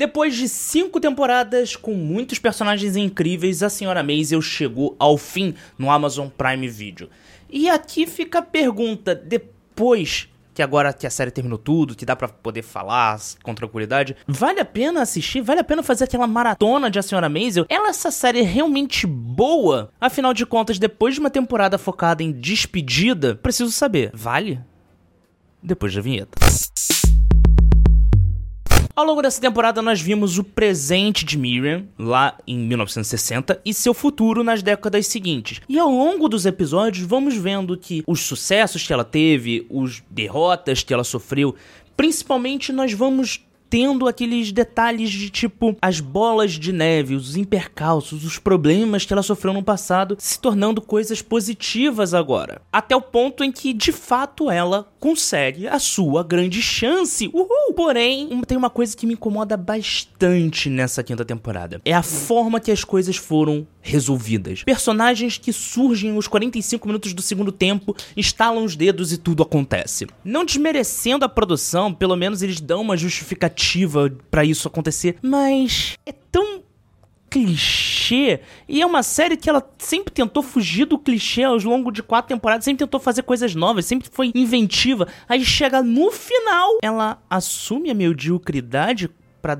Depois de cinco temporadas com muitos personagens incríveis, a Senhora Maisel chegou ao fim no Amazon Prime Video. E aqui fica a pergunta: depois que agora que a série terminou tudo, que dá para poder falar com tranquilidade, vale a pena assistir? Vale a pena fazer aquela maratona de A Senhora Maisel? Ela é essa série realmente boa? Afinal de contas, depois de uma temporada focada em despedida, preciso saber, vale? Depois da vinheta. Ao longo dessa temporada, nós vimos o presente de Miriam, lá em 1960, e seu futuro nas décadas seguintes. E ao longo dos episódios, vamos vendo que os sucessos que ela teve, os derrotas que ela sofreu, principalmente nós vamos tendo aqueles detalhes de tipo as bolas de neve, os impercalços, os problemas que ela sofreu no passado se tornando coisas positivas agora. Até o ponto em que de fato ela consegue a sua grande chance. Uhul! Porém, tem uma coisa que me incomoda bastante nessa quinta temporada. É a forma que as coisas foram resolvidas. Personagens que surgem os 45 minutos do segundo tempo, estalam os dedos e tudo acontece. Não desmerecendo a produção, pelo menos eles dão uma justificativa para isso acontecer, mas é tão clichê. E é uma série que ela sempre tentou fugir do clichê ao longo de quatro temporadas, sempre tentou fazer coisas novas, sempre foi inventiva. Aí chega no final, ela assume a mediocridade para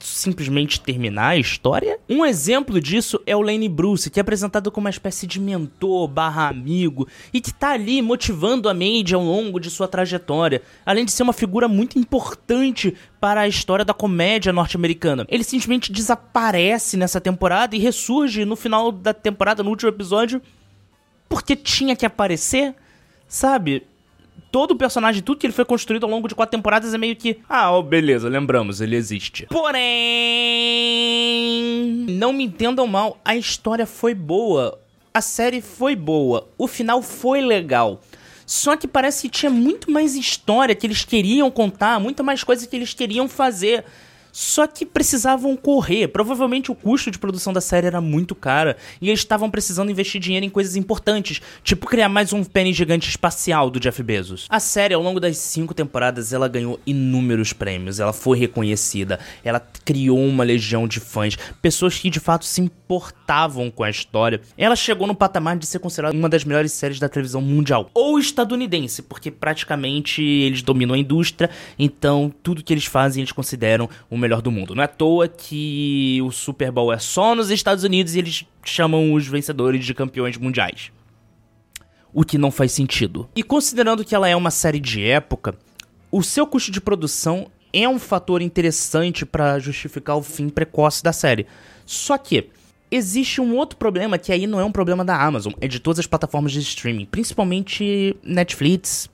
simplesmente terminar a história? Um exemplo disso é o Lane Bruce, que é apresentado como uma espécie de mentor barra amigo e que tá ali motivando a Mandy ao longo de sua trajetória, além de ser uma figura muito importante para a história da comédia norte-americana. Ele simplesmente desaparece nessa temporada e ressurge no final da temporada, no último episódio, porque tinha que aparecer, sabe? Todo o personagem, tudo que ele foi construído ao longo de quatro temporadas é meio que. Ah, oh, beleza, lembramos, ele existe. Porém. Não me entendam mal, a história foi boa. A série foi boa. O final foi legal. Só que parece que tinha muito mais história que eles queriam contar, muita mais coisa que eles queriam fazer. Só que precisavam correr. Provavelmente o custo de produção da série era muito caro e eles estavam precisando investir dinheiro em coisas importantes, tipo criar mais um pênis gigante espacial do Jeff Bezos. A série, ao longo das cinco temporadas, ela ganhou inúmeros prêmios, ela foi reconhecida, ela criou uma legião de fãs, pessoas que de fato se importavam com a história. Ela chegou no patamar de ser considerada uma das melhores séries da televisão mundial. Ou estadunidense, porque praticamente eles dominam a indústria, então tudo que eles fazem eles consideram o melhor melhor do mundo. Não é à toa que o Super Bowl é só nos Estados Unidos e eles chamam os vencedores de campeões mundiais. O que não faz sentido. E considerando que ela é uma série de época, o seu custo de produção é um fator interessante para justificar o fim precoce da série. Só que existe um outro problema que aí não é um problema da Amazon, é de todas as plataformas de streaming, principalmente Netflix.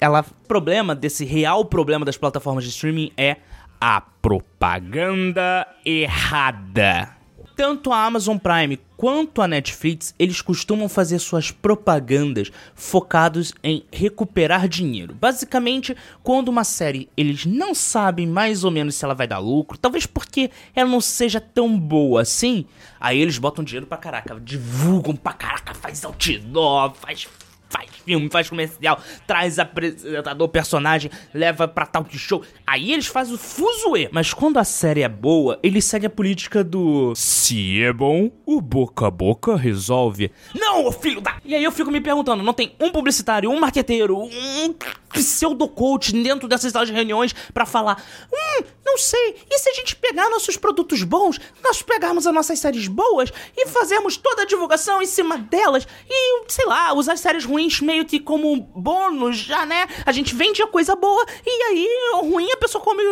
Ela, problema desse real problema das plataformas de streaming é a propaganda errada. Tanto a Amazon Prime quanto a Netflix, eles costumam fazer suas propagandas focados em recuperar dinheiro. Basicamente, quando uma série eles não sabem mais ou menos se ela vai dar lucro, talvez porque ela não seja tão boa assim, aí eles botam dinheiro pra caraca, divulgam pra caraca, faz outdoor, faz faz filme, faz comercial, traz apresentador, personagem, leva pra tal de show. Aí eles fazem o fuzuê. Mas quando a série é boa, eles seguem a política do se é bom, o boca a boca resolve. Não, filho da... E aí eu fico me perguntando, não tem um publicitário, um marqueteiro, um pseudo-coach dentro dessas salas de reuniões para falar, hum, não sei, e se a gente pegar nossos produtos bons, nós pegarmos as nossas séries boas e fazermos toda a divulgação em cima delas e, sei lá, usar as séries ruins meio que como bônus já, né? A gente vende a coisa boa e aí ruim a pessoa come.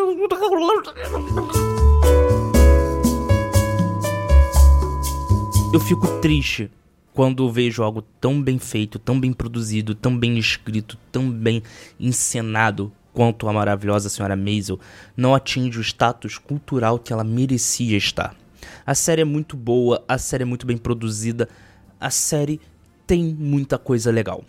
Eu fico triste quando vejo algo tão bem feito, tão bem produzido, tão bem escrito, tão bem encenado quanto a maravilhosa senhora Maisel não atinge o status cultural que ela merecia estar. A série é muito boa, a série é muito bem produzida, a série tem muita coisa legal.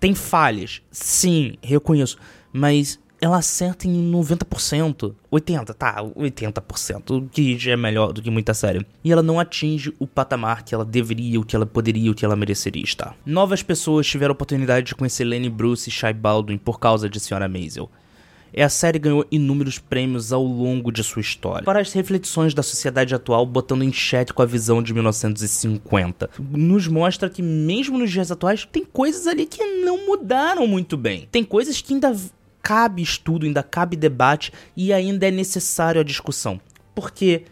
Tem falhas, sim, reconheço, mas ela acerta em 90%, 80%, tá, 80%, que já é melhor do que muita série. E ela não atinge o patamar que ela deveria, o que ela poderia, o que ela mereceria estar. Novas pessoas tiveram a oportunidade de conhecer Lenny Bruce e Shai Baldwin por causa de Senhora Maisel. E a série ganhou inúmeros prêmios ao longo de sua história. Para as reflexões da sociedade atual, botando em xeque com a visão de 1950. Nos mostra que, mesmo nos dias atuais, tem coisas ali que não mudaram muito bem. Tem coisas que ainda cabe estudo, ainda cabe debate e ainda é necessário a discussão. Porque,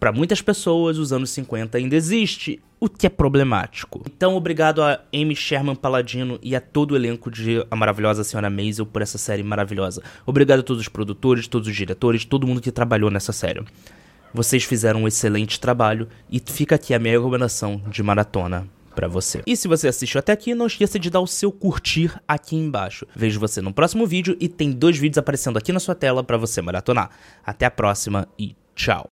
para muitas pessoas, os anos 50 ainda existe o que é problemático. Então, obrigado a Amy Sherman Paladino e a todo o elenco de A Maravilhosa Senhora Maisel por essa série maravilhosa. Obrigado a todos os produtores, todos os diretores, todo mundo que trabalhou nessa série. Vocês fizeram um excelente trabalho e fica aqui a minha recomendação de maratona para você. E se você assistiu até aqui, não esqueça de dar o seu curtir aqui embaixo. Vejo você no próximo vídeo e tem dois vídeos aparecendo aqui na sua tela para você maratonar. Até a próxima e tchau.